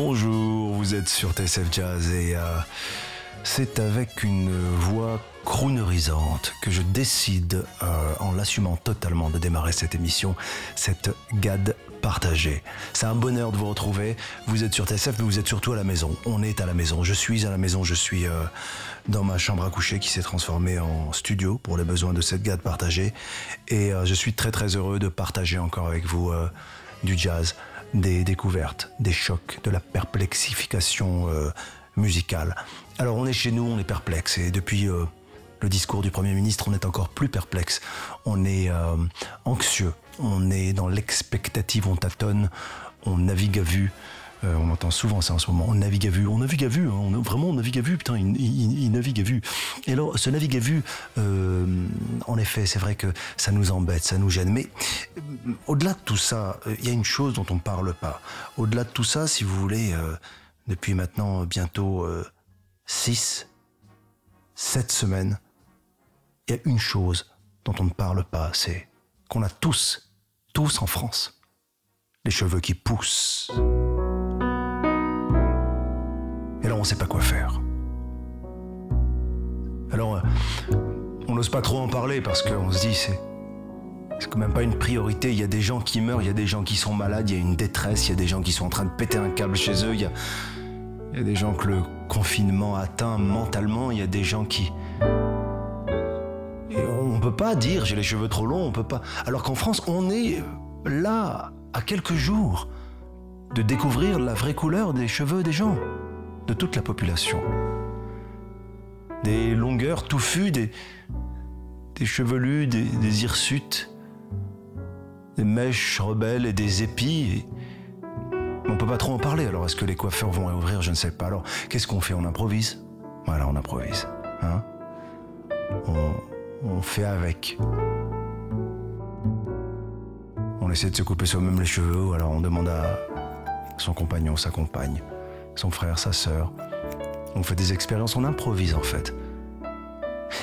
Bonjour, vous êtes sur TSF Jazz et euh, c'est avec une voix croonerisante que je décide, euh, en l'assumant totalement, de démarrer cette émission, cette GAD partagée. C'est un bonheur de vous retrouver. Vous êtes sur TSF, mais vous êtes surtout à la maison. On est à la maison. Je suis à la maison. Je suis euh, dans ma chambre à coucher qui s'est transformée en studio pour les besoins de cette GAD partagée. Et je suis très très heureux de partager encore avec vous du jazz des découvertes, des chocs, de la perplexification euh, musicale. Alors on est chez nous, on est perplexe et depuis euh, le discours du Premier ministre, on est encore plus perplexe. On est euh, anxieux, on est dans l'expectative, on tâtonne, on navigue à vue. Euh, on entend souvent ça en ce moment. On navigue à vue. On navigue à vue. Hein. On, vraiment, on navigue à vue. Putain, il, navigue à vue. Et alors, ce navigue à vue, euh, en effet, c'est vrai que ça nous embête, ça nous gêne. Mais euh, au-delà de tout ça, il y a une chose dont on ne parle pas. Au-delà de tout ça, si vous voulez, depuis maintenant bientôt 6, 7 semaines, il y a une chose dont on ne parle pas, c'est qu'on a tous, tous en France, les cheveux qui poussent. On ne sait pas quoi faire. Alors, euh, on n'ose pas trop en parler parce qu'on se dit, c'est. C'est quand même pas une priorité. Il y a des gens qui meurent, il y a des gens qui sont malades, il y a une détresse, il y a des gens qui sont en train de péter un câble chez eux, il y a, des gens que le confinement atteint mentalement, il y a des gens qui. Et on peut pas dire j'ai les cheveux trop longs, on peut pas. Alors qu'en France, on est là, à quelques jours, de découvrir la vraie couleur des cheveux des gens de toute la population. Des longueurs touffues, des, chevelus, des, hirsutes, des mèches rebelles et des épis. On peut pas trop en parler. Alors, est-ce que les coiffeurs vont réouvrir? Je ne sais pas. Alors, qu'est-ce qu'on fait? On improvise? Voilà, on improvise. Hein? On, on fait avec. On essaie de se couper soi-même les cheveux, alors on demande à son compagnon, sa compagne, son frère, sa sœur. On fait des expériences, on improvise en fait.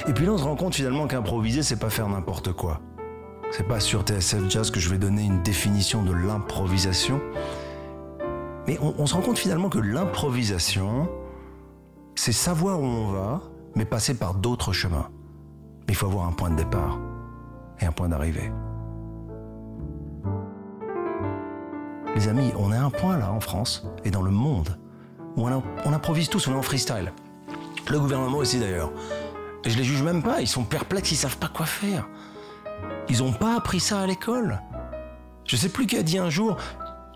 Et puis là, on se rend compte finalement qu'improviser, c'est pas faire n'importe quoi. C'est pas sur TSF Jazz que je vais donner une définition de l'improvisation. Mais on, se rend compte finalement que l'improvisation, c'est savoir où on va, mais passer par d'autres chemins. Mais il faut avoir un point de départ et un point d'arrivée. Les amis, on a un point là en France et dans le monde on, improvise tous, on est en freestyle. Le gouvernement aussi d'ailleurs. Et je les juge même pas, ils sont perplexes, ils savent pas quoi faire. Ils ont pas appris ça à l'école. Je sais plus qui a dit un jour,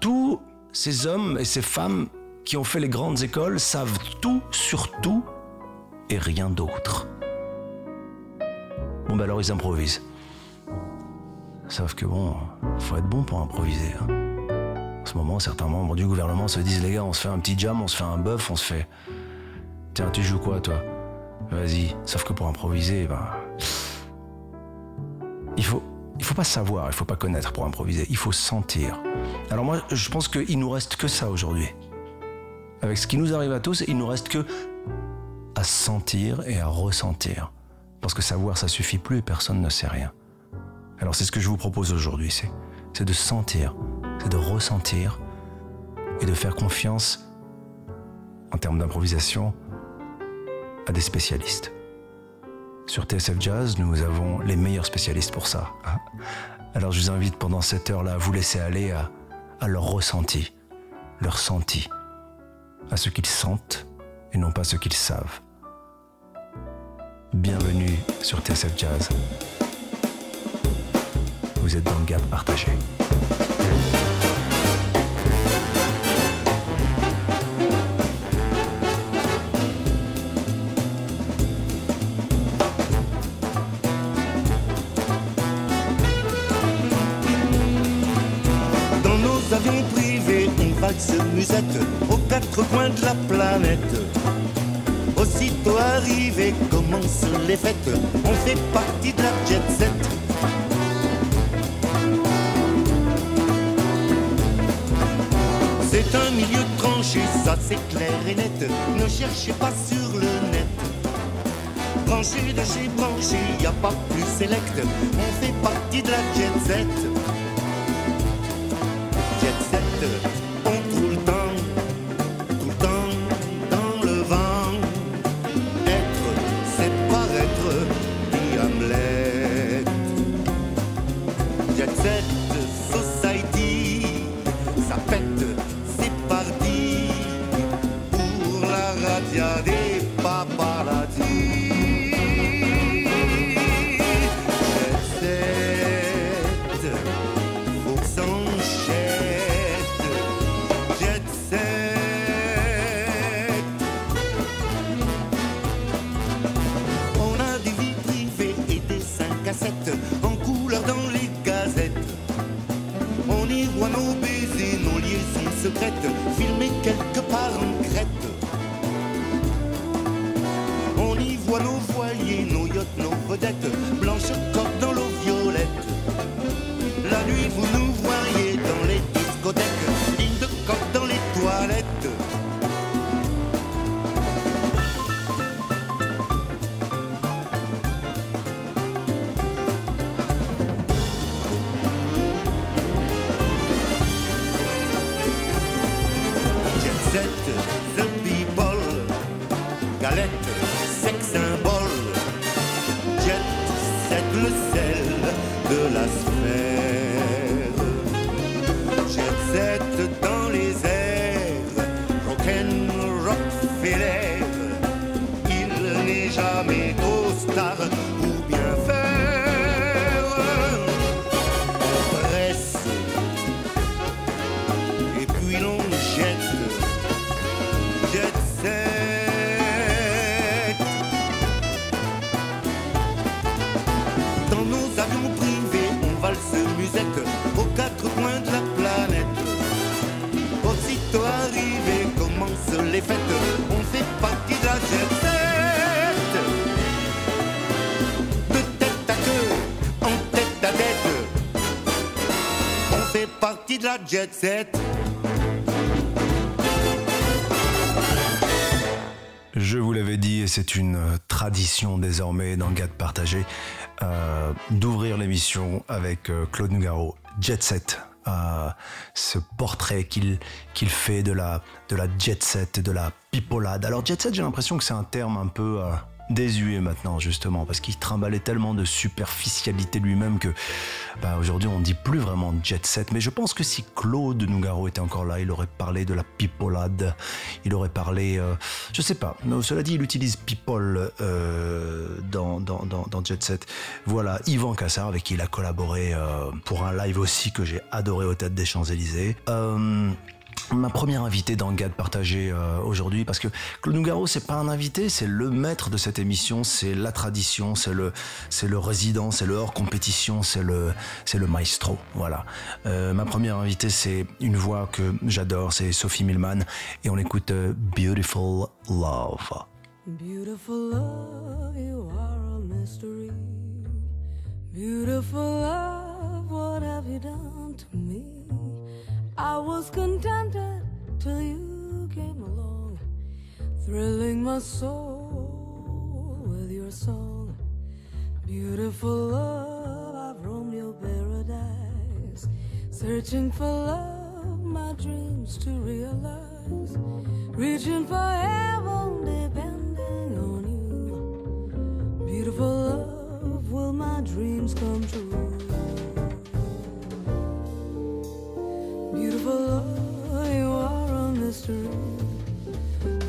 tous ces hommes et ces femmes qui ont fait les grandes écoles savent tout sur tout et rien d'autre. Bon ben alors ils improvisent. Sauf que bon, faut être bon pour improviser. Hein ce moment, certains membres du gouvernement se disent les gars, on se fait un petit jam, on se fait un bœuf, on se fait. Tiens, tu joues quoi toi Vas-y. Sauf que pour improviser, ben. Il faut. Il faut pas savoir, il faut pas connaître pour improviser, il faut sentir. Alors moi, je pense qu'il nous reste que ça aujourd'hui. Avec ce qui nous arrive à tous, il nous reste que à sentir et à ressentir. Parce que savoir, ça suffit plus et personne ne sait rien. Alors c'est ce que je vous propose aujourd'hui, c'est de sentir, c'est de ressentir et de faire confiance en termes d'improvisation à des spécialistes. Sur TSF Jazz, nous avons les meilleurs spécialistes pour ça. Hein. Alors je vous invite pendant cette heure-là à vous laisser aller à, leur ressenti, leur senti, à ce qu'ils sentent et non pas ce qu'ils savent. Bienvenue sur TSF Jazz. Vous êtes dans le gap partagé. Aux quatre coins de la planète. Aussitôt arrivé, commencent les fêtes. On fait partie de la jet set. C'est un milieu tranché, ça c'est clair et net. Ne cherchez pas sur le net. Branché de chez branché, y a pas plus sélect. On fait partie de la jet set. Jet. Je vous l'avais dit, et c'est une euh, tradition désormais dans Gad Partagé, euh, d'ouvrir l'émission avec euh, Claude Nougaro, Jet Set. ce portrait qu'il fait de la, de la jet set, de la pipolade. Alors jet set, j'ai l'impression que c'est un terme un peu désuet maintenant justement parce qu'il trimballait tellement de superficialité lui-même que bah, aujourd'hui on dit plus vraiment jet set. Mais je pense que si Claude Nougaro était encore là, il aurait parlé de la pipolade, il aurait parlé, euh, je sais pas. Mais cela dit, il utilise people euh, dans, dans, dans, jet set. Voilà, Yvan Cassard avec qui il a collaboré euh, pour un live aussi que j'ai adoré au Théâtre des Champs-Élysées. Ma première invitée dans Gad partagé euh, aujourd'hui parce que Claude Nougaro c'est pas un invité, c'est le maître de cette émission, c'est la tradition, c'est le c'est le résident, c'est le hors compétition, c'est le c'est le maestro. Voilà. Euh, ma première invitée c'est une voix que j'adore, c'est Sophie Millman et on écoute euh, Beautiful Love. Beautiful love, you are a mystery. Beautiful love, what have you done to me? I was contented till you came along, thrilling my soul with your song. Beautiful love, I've roamed your paradise, searching for love, my dreams to realize, reaching for heaven, depending on you. Beautiful love, will my dreams come true? Beautiful love, you are a mystery.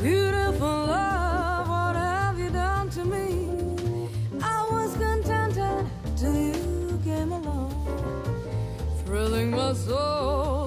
Beautiful love, what have you done to me? I was contented till you came along, thrilling my soul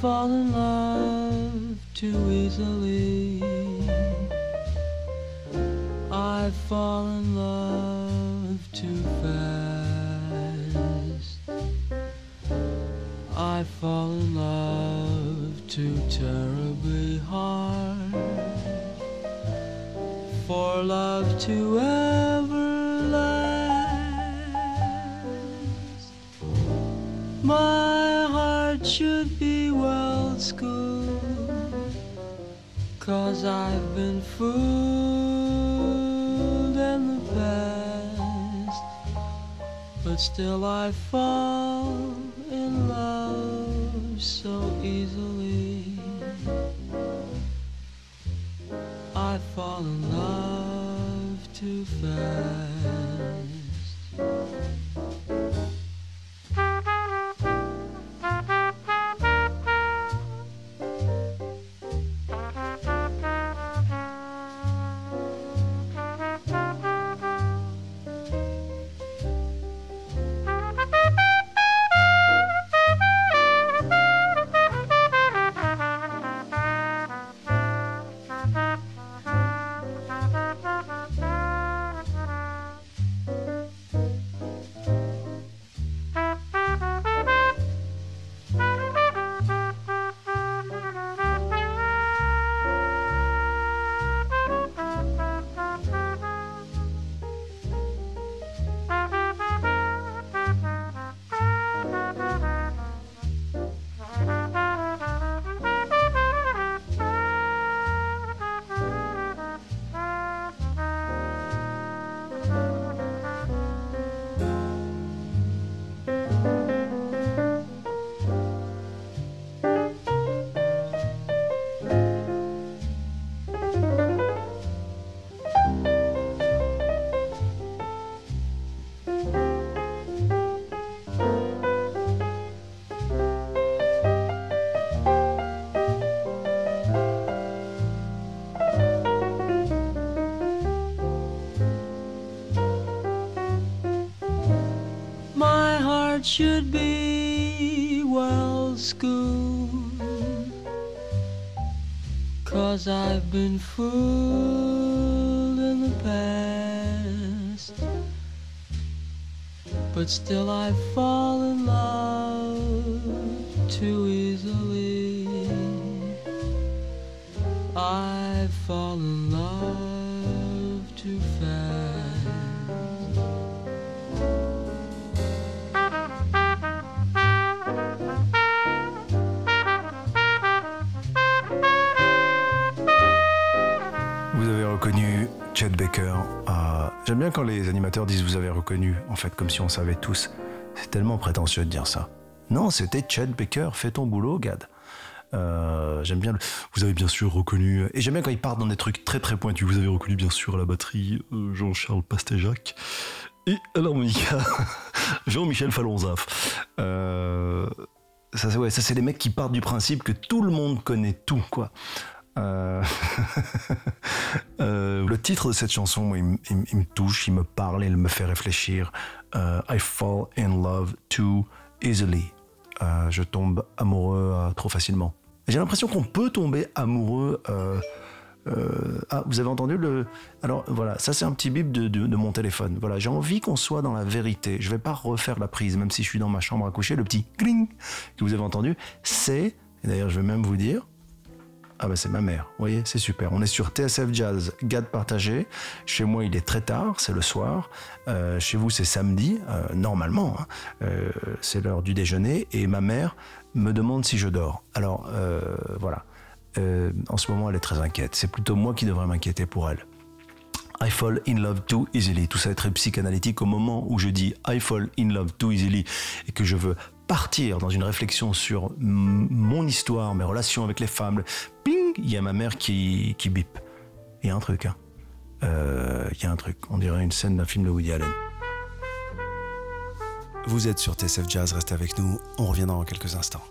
fall in love too easily. I fall in love too fast. I fall in love too terribly hard for love to ever last. My well schooled, cause I've been fooled in the past. But still I fall in love so easily. I fall in love should be well schooled. Cause I've been fooled in the past. But still I fall quand les animateurs disent vous avez reconnu, en fait, comme si on savait tous. C'est tellement prétentieux de dire ça. Non, c'était Chet Baker. Fais ton boulot, Gad. Euh, j'aime bien le... Vous avez bien sûr reconnu... Et j'aime bien quand ils partent dans des trucs très très pointus. Vous avez reconnu bien sûr à la batterie euh, Jean-Charles Pastéjac. Et à l'harmonica, Jean-Michel Falonzaf. Euh, ça, ouais, ça c'est les mecs qui partent du principe que tout le monde connaît tout, quoi. Euh, euh, le titre de cette chanson, il, me- touche, il me parle, il me fait réfléchir. Euh, I fall in love too easily. Je tombe amoureux trop facilement. J'ai l'impression qu'on peut tomber amoureux ah, vous avez entendu le. Alors voilà, ça c'est un petit bip de, mon téléphone. Voilà, j'ai envie qu'on soit dans la vérité. Je vais pas refaire la prise, même si je suis dans ma chambre à coucher. Le petit cling que vous avez entendu, c'est. D'ailleurs, je vais même vous dire. Ah bah c'est ma mère, vous voyez, c'est super. On est sur TSF Jazz, Gade partagé. Chez moi, il est très tard, c'est le soir. Euh, chez vous, c'est samedi, euh, normalement. hein. Euh, c'est l'heure du déjeuner. Et ma mère me demande si je dors. Alors, voilà. En ce moment, elle est très inquiète. C'est plutôt moi qui devrais m'inquiéter pour elle. I fall in love too easily. Tout ça est très psychanalytique au moment où je dis I fall in love too easily et que je veux partir dans une réflexion sur mon histoire, mes relations avec les femmes. Il y a ma mère qui, qui bip. Il y a un truc, hein. Euh, Il y a un truc. On dirait une scène d'un film de Woody Allen. Vous êtes sur TSF Jazz, restez avec nous. On revient dans quelques instants.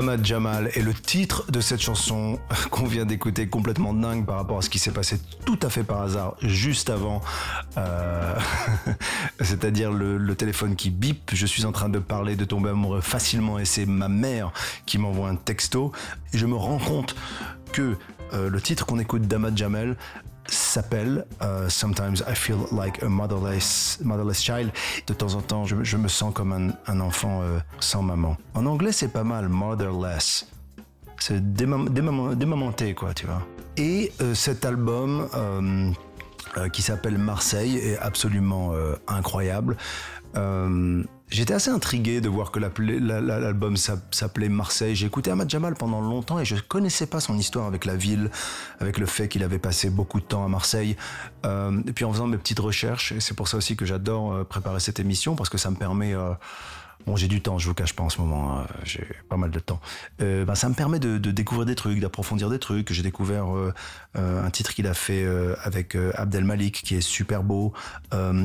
Ahmad Jamal et le titre de cette chanson qu'on vient d'écouter complètement dingue par rapport à ce qui s'est passé tout à fait par hasard juste avant, euh, c'est-à-dire le, téléphone qui bip, je suis en train de parler de tomber amoureux facilement et c'est ma mère qui m'envoie un texto. Je me rends compte que euh, le titre qu'on écoute d'Ahmad Jamal s'appelle euh, Sometimes I Feel Like a Motherless, Child. De temps en temps, je, me sens comme un, enfant euh, sans maman. En anglais, c'est pas mal, Motherless. C'est démam- démam- démamanté, quoi, tu vois. Et euh, cet album qui s'appelle Marseille est absolument incroyable. J'étais assez intrigué de voir que l'album s'app- s'appelait Marseille. J'ai écouté Ahmad Jamal pendant longtemps et je connaissais pas son histoire avec la ville, avec le fait qu'il avait passé beaucoup de temps à Marseille. Euh, et puis en faisant mes petites recherches, c'est pour ça aussi que j'adore euh, préparer cette émission parce que ça me permet euh, Bon, j'ai du temps, je vous cache pas en ce moment, hein, j'ai pas mal de temps. Euh, ben, ça me permet de, découvrir des trucs, d'approfondir des trucs. J'ai découvert euh, euh, un titre qu'il a fait avec Abdel Malik, qui est super beau.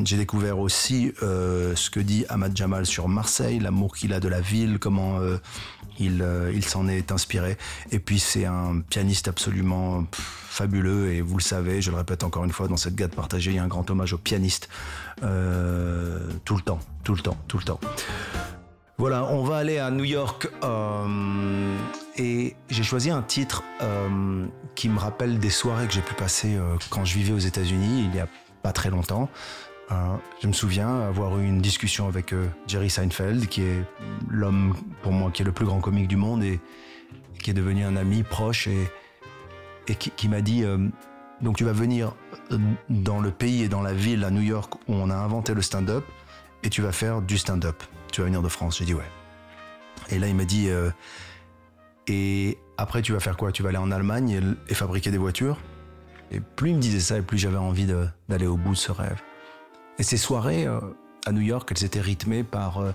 J'ai découvert aussi ce que dit Ahmad Jamal sur Marseille, l'amour qu'il a de la ville, comment il, euh, il s'en est inspiré. Et puis c'est un pianiste absolument fabuleux et vous le savez, je le répète encore une fois, dans cette gade partagée, il y a un grand hommage au pianiste euh, tout le temps, tout le temps, tout le temps. Voilà, on va aller à New York euh, et j'ai choisi un titre qui me rappelle des soirées que j'ai pu passer quand je vivais aux États-Unis il y a pas très longtemps. Euh, je me souviens avoir eu une discussion avec euh, Jerry Seinfeld, qui est l'homme pour moi qui est le plus grand comique du monde et qui est devenu un ami proche et, qui, m'a dit euh, donc tu vas venir dans le pays et dans la ville à New York où on a inventé le stand-up et tu vas faire du stand-up. Tu vas venir de France. J'ai dit ouais. Et là il m'a dit et après tu vas faire quoi? Tu vas aller en Allemagne et, fabriquer des voitures? Et plus il me disait ça et plus j'avais envie d'aller au bout de ce rêve. Et ces soirées euh, à New York, elles étaient rythmées par euh,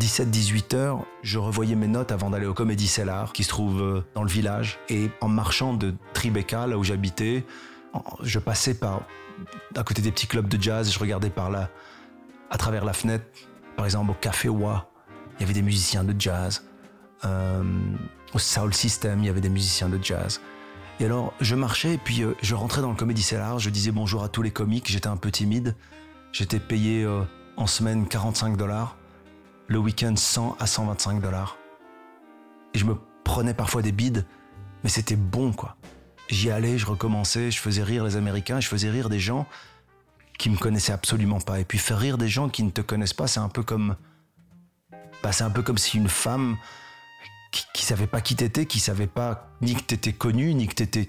17-18 heures. Je revoyais mes notes avant d'aller au Comedy Cellar, qui se trouve euh, dans le village. Et en marchant de Tribeca, là où j'habitais, je passais par à côté des petits clubs de jazz. Je regardais par là, à travers la fenêtre, par exemple au Café Wa, il y avait des musiciens de jazz. Euh, au Soul System, il y avait des musiciens de jazz. Et alors, je marchais et puis euh, je rentrais dans le Comedy Cellar, je disais bonjour à tous les comiques, j'étais un peu timide. J'étais payé euh, en semaine 45 dollars, le week-end 100 à 125 dollars. Et je me prenais parfois des bides, mais c'était bon quoi. J'y allais, je recommençais, je faisais rire les Américains, je faisais rire des gens qui me connaissaient absolument pas. Et puis faire rire des gens qui ne te connaissent pas, c'est un peu comme, bah, c'est un peu comme si une femme qui, qui savait pas qui t'étais, qui savait pas ni que t'étais connu, ni que t'étais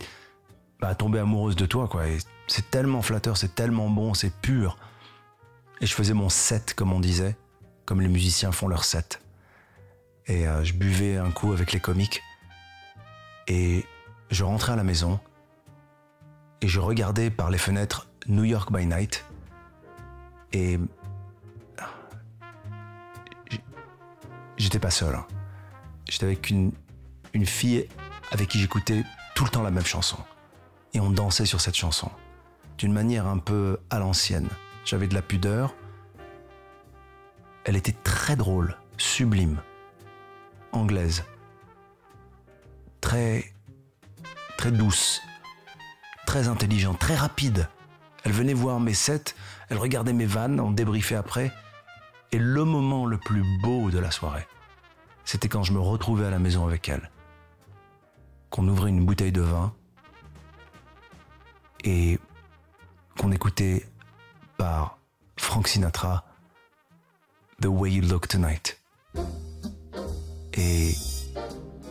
bah, tombée amoureuse de toi, quoi. C'est tellement flatteur, c'est tellement bon, c'est pur. Et je faisais mon set, comme on disait, comme les musiciens font leur set. Et euh, je buvais un coup avec les comiques. Et je rentrais à la maison. Et je regardais par les fenêtres New York by Night. Et. j'- J'étais pas seul. hein. J'étais avec une, fille avec qui j'écoutais tout le temps la même chanson. Et on dansait sur cette chanson. D'une manière un peu à l'ancienne. J'avais de la pudeur. Elle était très drôle, sublime, anglaise, très, très douce, très intelligente, très rapide. Elle venait voir mes sets, elle regardait mes vannes, on débriefait après. Et le moment le plus beau de la soirée, c'était quand je me retrouvais à la maison avec elle. Qu'on ouvrait une bouteille de vin et qu'on écoutait par Frank Sinatra The Way You Look Tonight. Et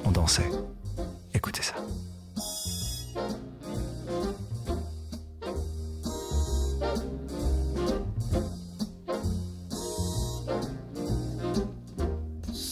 on dansait. Écoutez ça.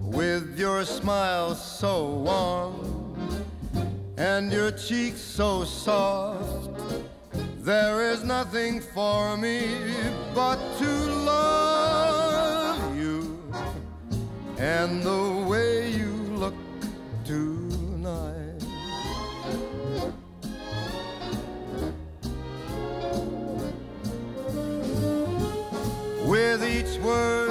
with your smile so warm and your cheeks so soft. There is nothing for me but to love you and the way you look tonight. With each word,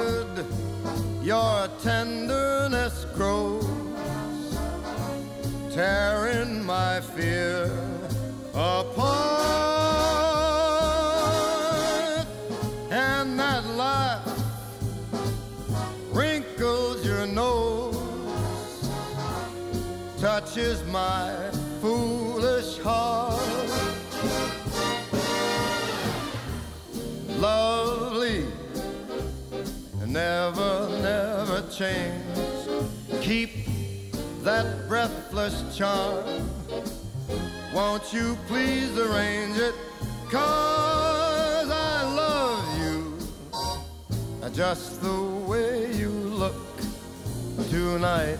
your tenderness grows, tearing my fear apart. And that laugh wrinkles your nose, touches my foolish heart. Lovely, never, never change. Keep that breathless charm. Won't you please arrange it? Cause I love you just the way you look tonight.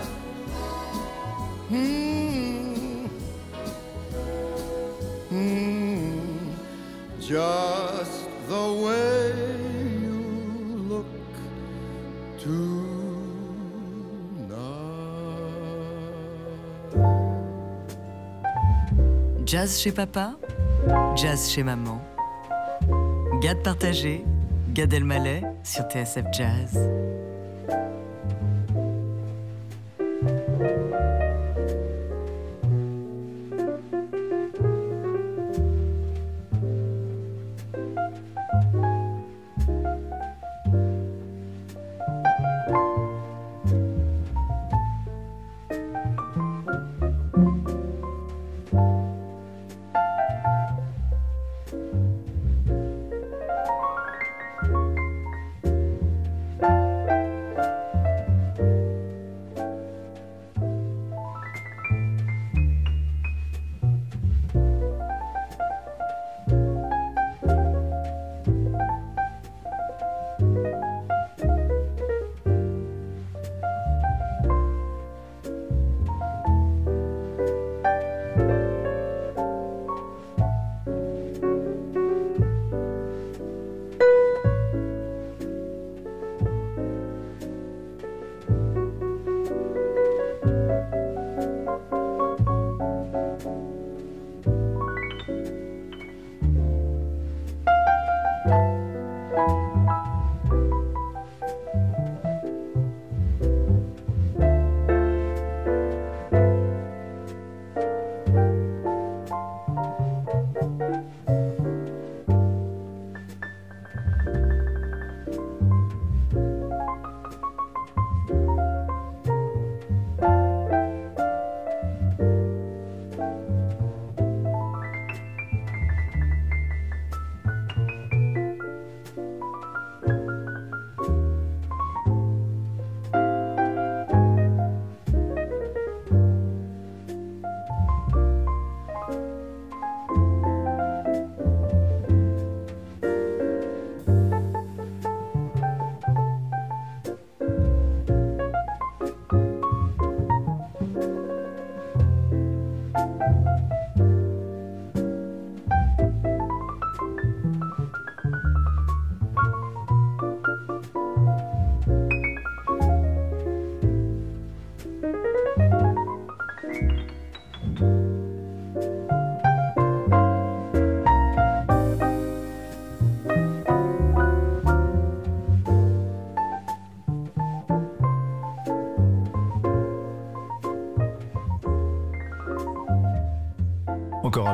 Hmm. Hmm. Jazz chez papa, jazz chez maman. Gade partagé, Gad Elmaleh sur TSF Jazz.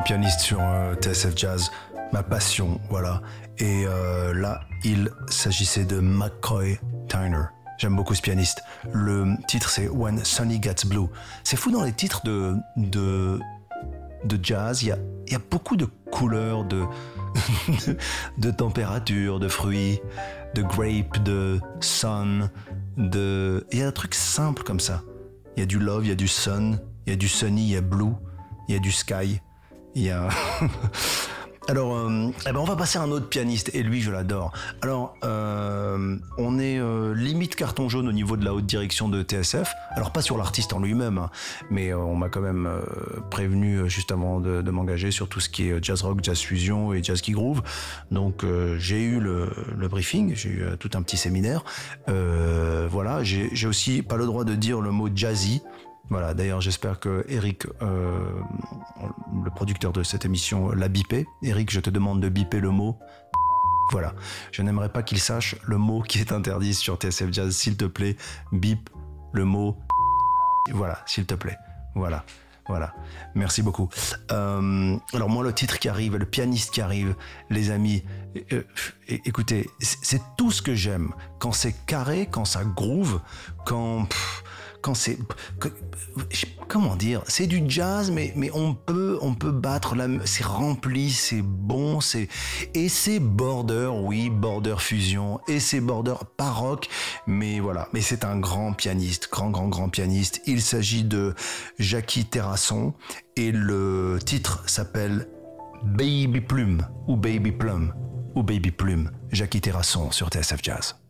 Pianiste sur euh, TSF Jazz, ma passion, voilà. Et euh, là, il s'agissait de McCoy Tyner. J'aime beaucoup ce pianiste. Le titre, c'est When Sunny Gets Blue. C'est fou dans les titres de, de, de jazz, il y a, y a beaucoup de couleurs, de, de température, de fruits, de grape, de sun, de... Il y a un truc simple comme ça. Il y a du love, il y a du sun, il y a du sunny, il y a blue, il y a du sky, Alors, euh, eh ben on va passer à un autre pianiste, et lui, je l'adore. Alors, euh, on est euh, limite carton jaune au niveau de la haute direction de TSF. Alors, pas sur l'artiste en lui-même, hein, mais on m'a quand même prévenu juste avant de, m'engager sur tout ce qui est jazz rock, jazz fusion et jazz qui groove. Donc, j'ai eu le, briefing, j'ai eu tout un petit séminaire. Voilà, j'ai aussi pas le droit de dire le mot jazzy. Voilà, d'ailleurs, j'espère que Eric, euh, le producteur de cette émission, l'a bipé. Eric, je te demande de biper le mot. Voilà, je n'aimerais pas qu'il sache le mot qui est interdit sur TSF Jazz. S'il te plaît, bip le mot. Voilà, s'il te plaît. Voilà. Voilà, merci beaucoup. Euh, alors moi, le titre qui arrive, le pianiste qui arrive, les amis, euh, écoutez, c'est tout ce que j'aime. Quand c'est carré, quand ça groove, quand quand c'est comment dire, c'est du jazz, mais mais on peut on peut battre la, c'est rempli, c'est bon, c'est et c'est border, oui, border fusion, et c'est border baroque, mais voilà, mais c'est un grand pianiste, grand grand grand pianiste. Il s'agit de Jackie Terrasson et le titre s'appelle Baby Plume ou Baby Plum ou Baby Plume. Jackie Terrasson sur TSF Jazz.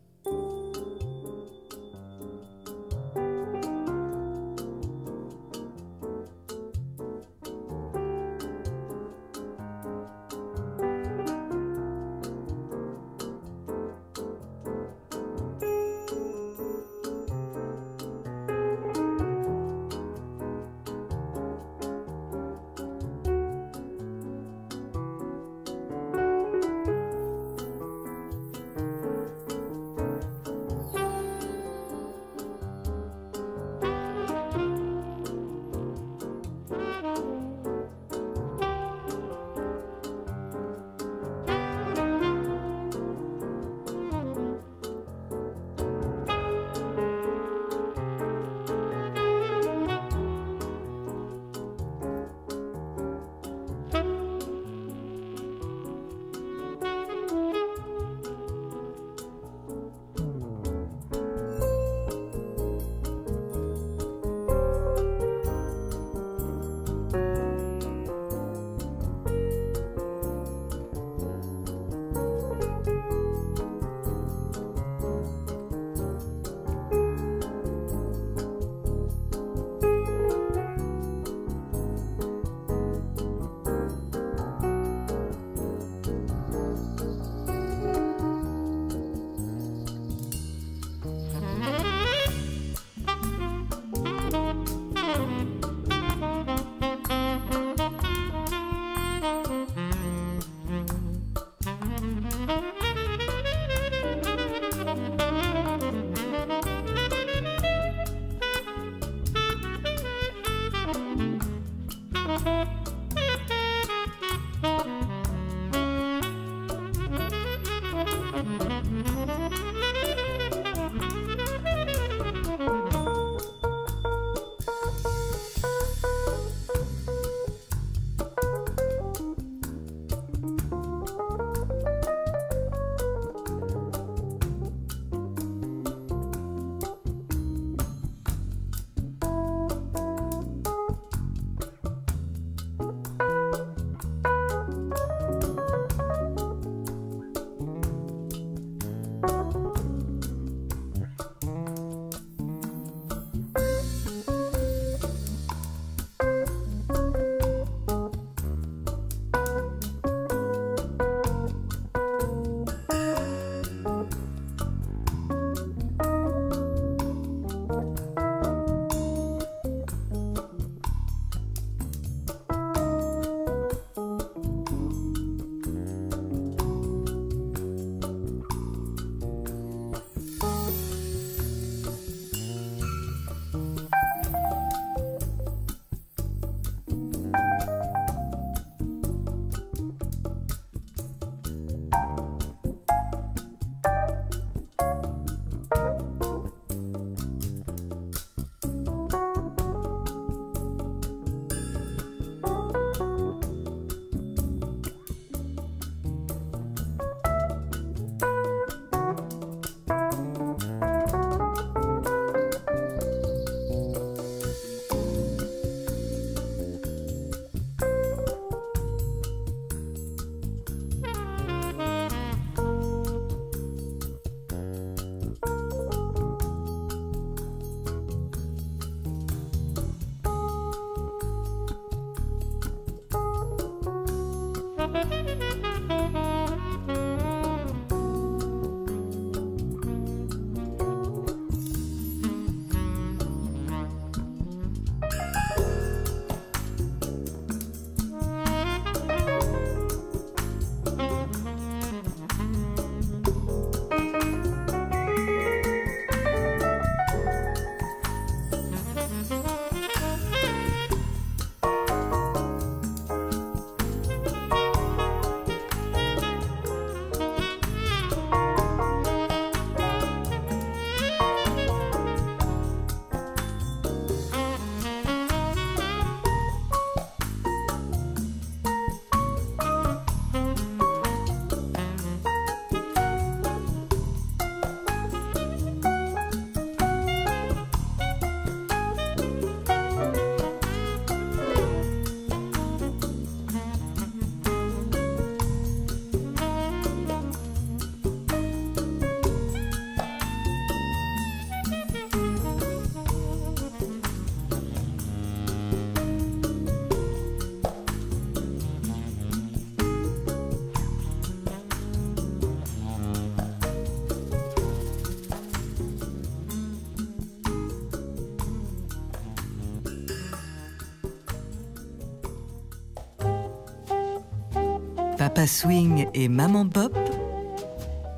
Papa Swing et Maman Pop,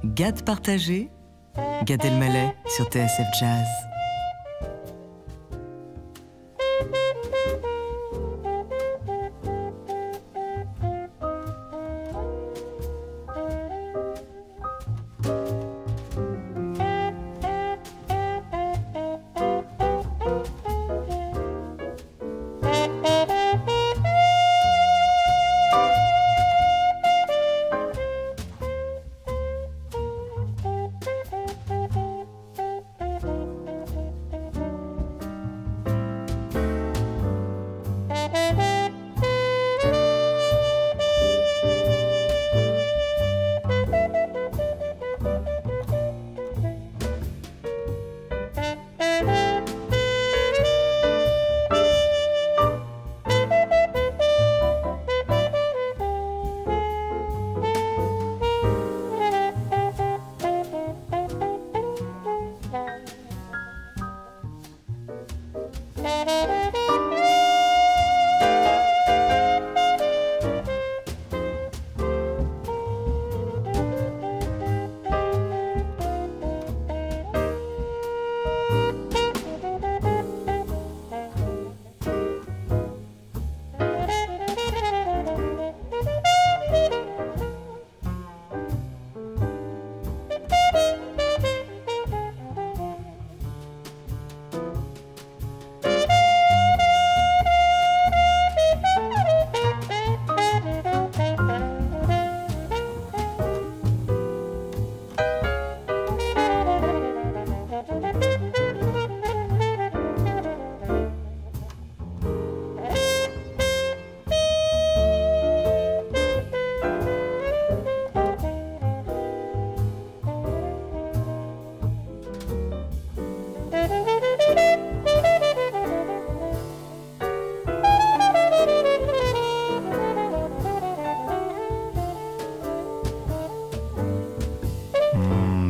Gad partagé, Gad Elmaleh sur TSF Jazz.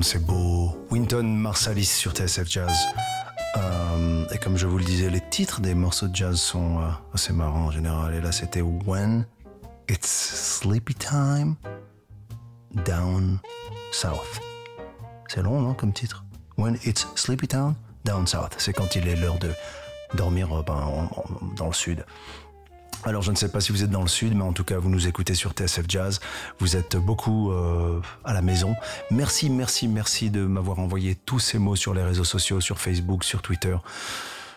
Hmm, c'est beau. Winton Marsalis sur TSF Jazz. Euh, et comme je vous le disais, les titres des morceaux de jazz sont euh, assez marrants en général. Et là, c'était When It's Sleepy Time Down South. C'est long, non, comme titre? When It's Sleepy Time Down South. C'est quand il est l'heure de dormir euh, ben, en- en- dans le sud. Alors je ne sais pas si vous êtes dans le sud, mais en tout cas vous nous écoutez sur TSF Jazz. Vous êtes beaucoup euh, à la maison. Merci, merci, merci de m'avoir envoyé tous ces mots sur les réseaux sociaux, sur Facebook, sur Twitter,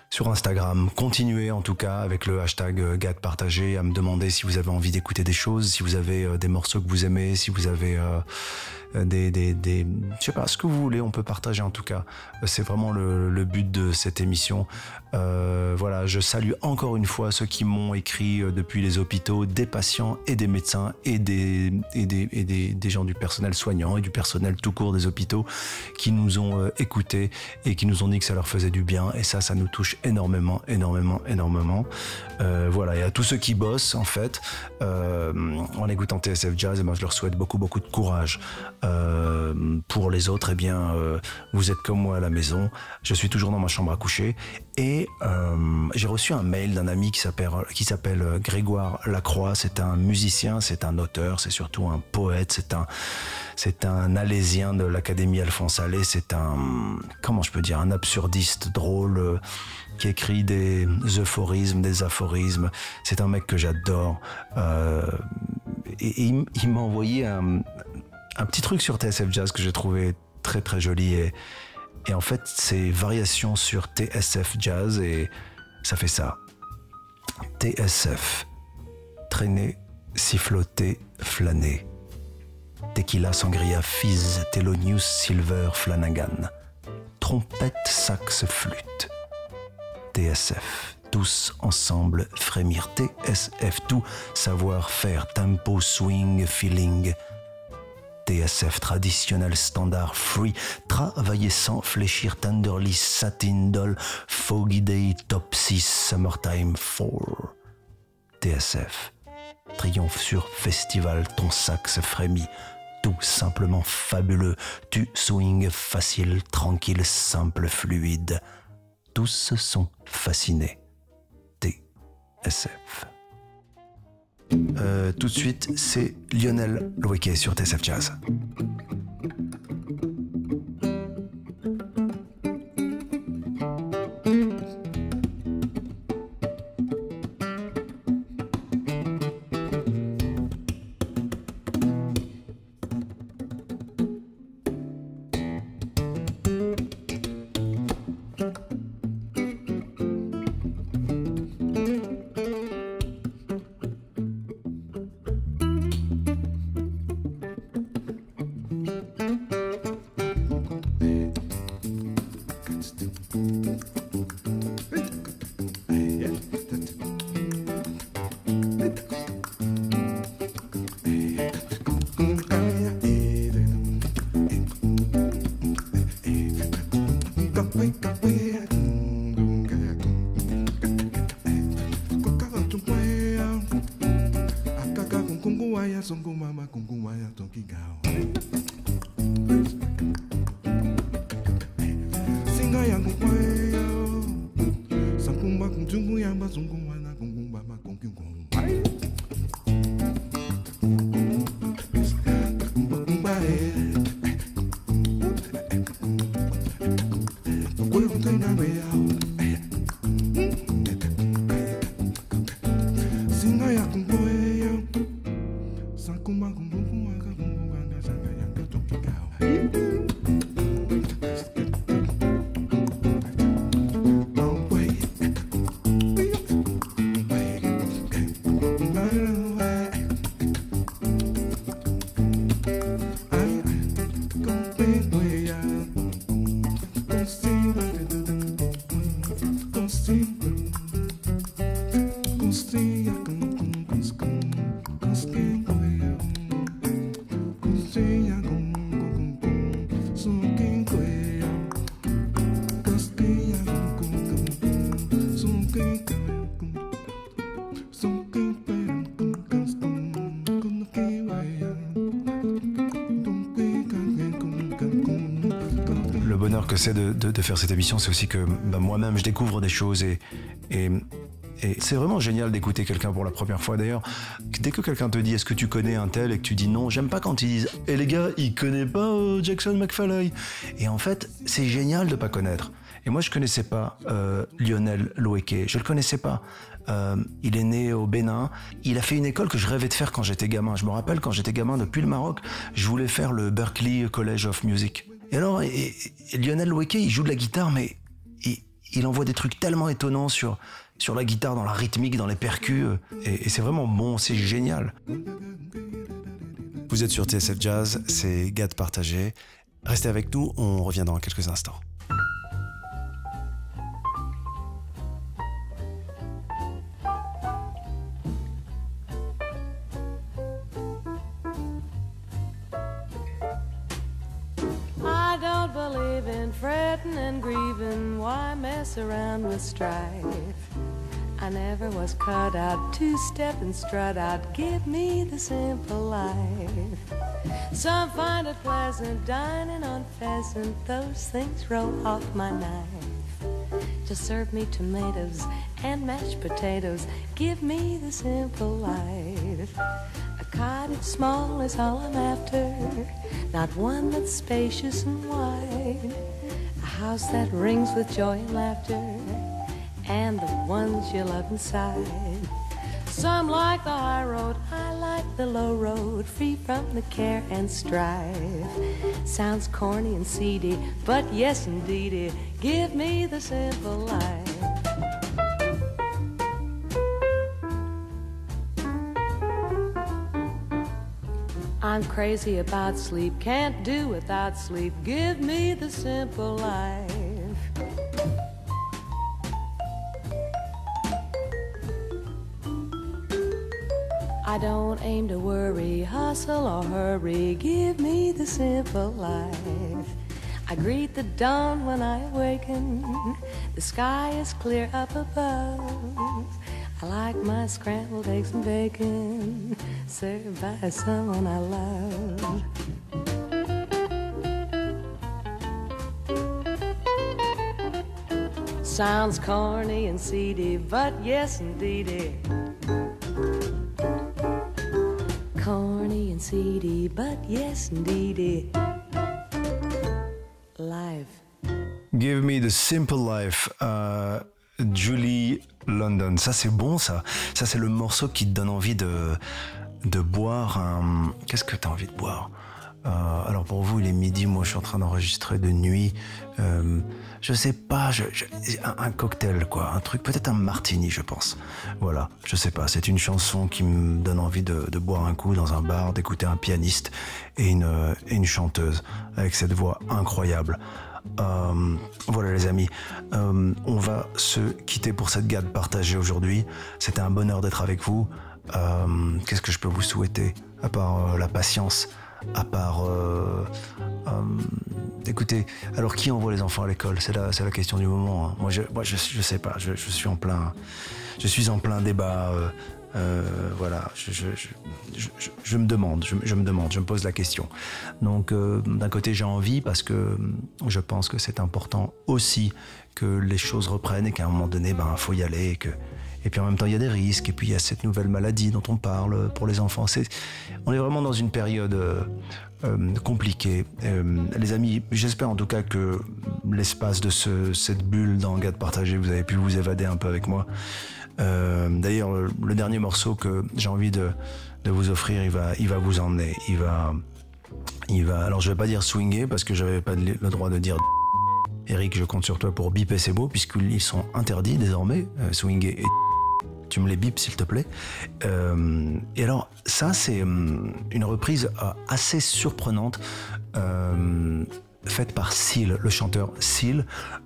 sur Instagram. Continuez en tout cas avec le hashtag euh, GAD partagé à me demander si vous avez envie d'écouter des choses, si vous avez euh, des morceaux que vous aimez, si vous avez des, des, des, je sais pas, ce que vous voulez, on peut partager en tout cas. Euh, C'est vraiment le, but de cette émission. Euh, voilà, je salue encore une fois ceux qui m'ont écrit euh, depuis les hôpitaux, des patients et des médecins et des, et des, et des, gens du personnel soignant et du personnel tout court des hôpitaux qui nous ont euh, écoutés et qui nous ont dit que ça leur faisait du bien. Et ça, ça nous touche énormément, énormément, énormément. Euh, voilà, et à tous ceux qui bossent en fait euh, en écoutant TSF Jazz, eh ben, je leur souhaite beaucoup, beaucoup de courage. Euh, pour les autres, eh bien, euh, vous êtes comme moi à la maison. Je suis toujours dans ma chambre à coucher et euh, j'ai reçu un mail d'un ami qui s'appelle Grégoire Lacroix. C'est un musicien, c'est un auteur, c'est surtout un poète, c'est un c'est un alésien de l'Académie Alphonse Allais. C'est un comment je peux dire un absurdiste drôle. qui écrit des euphorismes, des aphorismes. C'est un mec que j'adore. Et, il m'a envoyé un, un petit truc sur TSF Jazz que j'ai trouvé très très joli. Et, en fait, c'est variation sur TSF Jazz et ça fait ça. TSF. Traîner, siffloter, flâner. Tequila, sangria, fizz, Thelonious, Silver, Flanagan. Trompette, sax, flûte. TSF. Tous ensemble frémir. TSF. Tout savoir faire. Tempo, swing, feeling. TSF traditionnel standard free, travailler sans fléchir tenderly, satin doll, foggy day, top 6, summertime 4. TSF, triomphe sur festival, ton sax frémit, tout simplement fabuleux, tu swing facile, tranquille, simple, fluide. Tous sont fascinés. TSF. Euh, tout de suite, c'est Lionel Loueke sur TSF Jazz. Que c'est de, faire cette émission, c'est aussi que bah, moi-même, je découvre des choses et, c'est vraiment génial d'écouter quelqu'un pour la première fois. D'ailleurs, dès que quelqu'un te dit est-ce que tu connais un tel et que tu dis non, j'aime pas quand ils disent et les gars, il connaît pas euh, Jackson McFarlane. Et en fait, c'est génial de pas connaître. Et moi, je connaissais pas euh, Lionel Loeke. Je le connaissais pas. Euh, il est né au Bénin. Il a fait une école que je rêvais de faire quand j'étais gamin. Je me rappelle quand j'étais gamin depuis le Maroc, je voulais faire le Berklee College of Music. Et alors, Lionel Loeke, il joue de la guitare, mais il, envoie des trucs tellement étonnants sur, la guitare, dans la rythmique, dans les percus. euh, Et, et c'est vraiment bon, c'est génial. Vous êtes sur TSF Jazz, c'est Gad Partagé. Restez avec nous, on revient dans quelques instants. Fretting and grieving. Why mess around with strife? I never was cut out to step and strut out. Give me the simple life. Some find it pleasant dining on pheasant. Those things roll off my knife. Just serve me tomatoes and mashed potatoes. Give me the simple life. A cottage small is all I'm after, not one that's spacious and wide. House that rings with joy and laughter, and the ones you love inside. Some like the high road, I like the low road, free from the care and strife. Sounds corny and seedy, but yes, indeedy, give me the simple life. I'm crazy about sleep, can't do without sleep. Give me the simple life. I don't aim to worry, hustle or hurry. Give me the simple life. I greet the dawn when I awaken. The sky is clear up above. I like my scrambled eggs and bacon served by someone I love. Sounds corny and seedy, but yes, indeedy. Corny and seedy, but yes, indeedy. Live. Give me the simple life. euh, Julie London. Ça, c'est bon, ça. Ça, c'est le morceau qui te donne envie de, de boire un. Qu'est-ce que tu as envie de boire? Euh, Alors, pour vous, il est midi. Moi, je suis en train d'enregistrer de nuit. Euh, je sais pas. je- un, cocktail, quoi. Un truc. Peut-être un martini, je pense. Voilà. Je sais pas. C'est une chanson qui me donne envie de, de boire un coup dans un bar, d'écouter un pianiste et une, et une chanteuse avec cette voix incroyable. Euh, voilà les amis, Euh, on va se quitter pour cette garde partagée aujourd'hui. C'était un bonheur d'être avec vous. Euh, Qu'est-ce que je peux vous souhaiter à part la patience, à part... écoutez, alors qui envoie les enfants à l'école? C'est la, la question du moment. hein. Moi, je, moi je, sais pas. Je suis en plein, je suis en plein débat. Euh, voilà, je, me demande, je, me demande, je me pose la question. Donc, euh, d'un côté, j'ai envie parce que euh, je pense que c'est important aussi que les choses reprennent et qu'à un moment donné, ben, faut y aller. Et, et puis en même temps, il y a des risques. Et puis il y a cette nouvelle maladie dont on parle pour les enfants. On est vraiment dans une période compliquée. Les amis, j'espère en tout cas que l'espace de ce, cette bulle dans Garde partagé, vous avez pu vous évader un peu avec moi. Euh, D'ailleurs, le, le dernier morceau que j'ai envie de, vous offrir, il va, il va vous emmener. Il va, il va. Alors, je vais pas dire swinger parce que j'avais pas le droit de dire. Eric, je compte sur toi pour biper ces mots puisqu'ils sont interdits désormais, euh, swinger et tu me les bipes s'il te plaît. Euh, et alors ça c'est hum, une reprise euh, assez surprenante euh, faite par Seal, le chanteur Seal,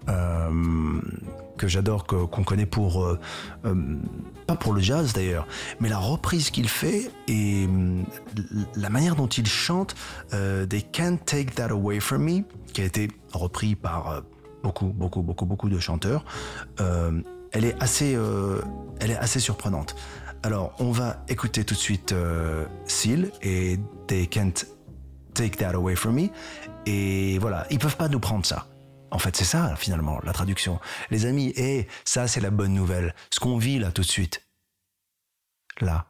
euh, que j'adore, qu'on connaît pour euh, euh, pas pour le jazz d'ailleurs, mais la reprise qu'il fait et hum, la manière dont il chante euh, They Can't Take That Away From Me, qui a été repris par euh, beaucoup, beaucoup, beaucoup, beaucoup de chanteurs. euh, elle est assez, euh, elle est assez surprenante. Alors, on va écouter tout de suite euh, Seal et They Can't Take That Away From Me. Et voilà, ils peuvent pas nous prendre ça. En fait, c'est ça, finalement, la traduction. Les amis, et ça, c'est la bonne nouvelle. Ce qu'on vit là tout de suite, là,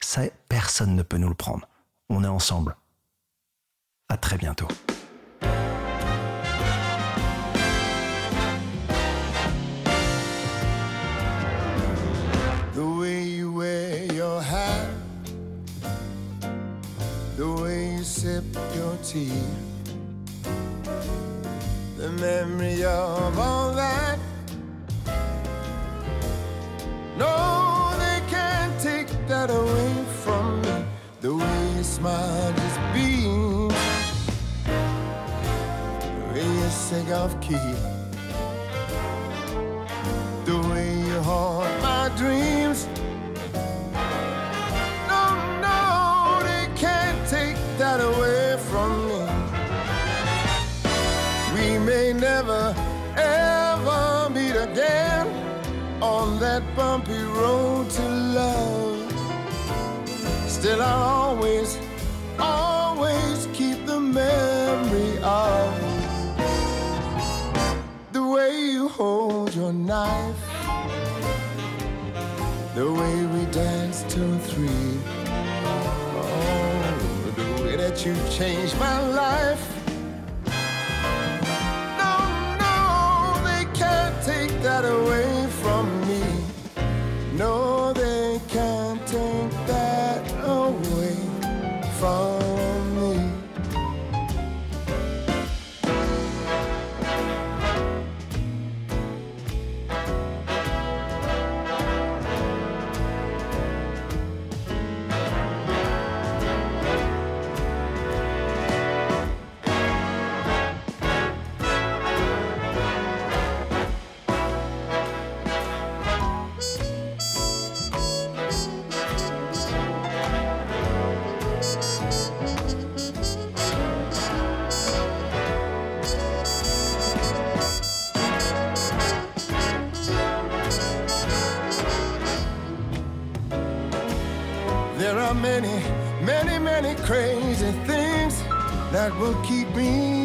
ça, personne ne peut nous le prendre. On est ensemble. À très bientôt. The memory of all that. No, they can't take that away from me. The way you smile just beams, the way you sing off key. The way you haunt my dreams. I'll always, always keep the memory of the way you hold your knife, the way we danced till three. Oh, the way that you changed my life. That will keep me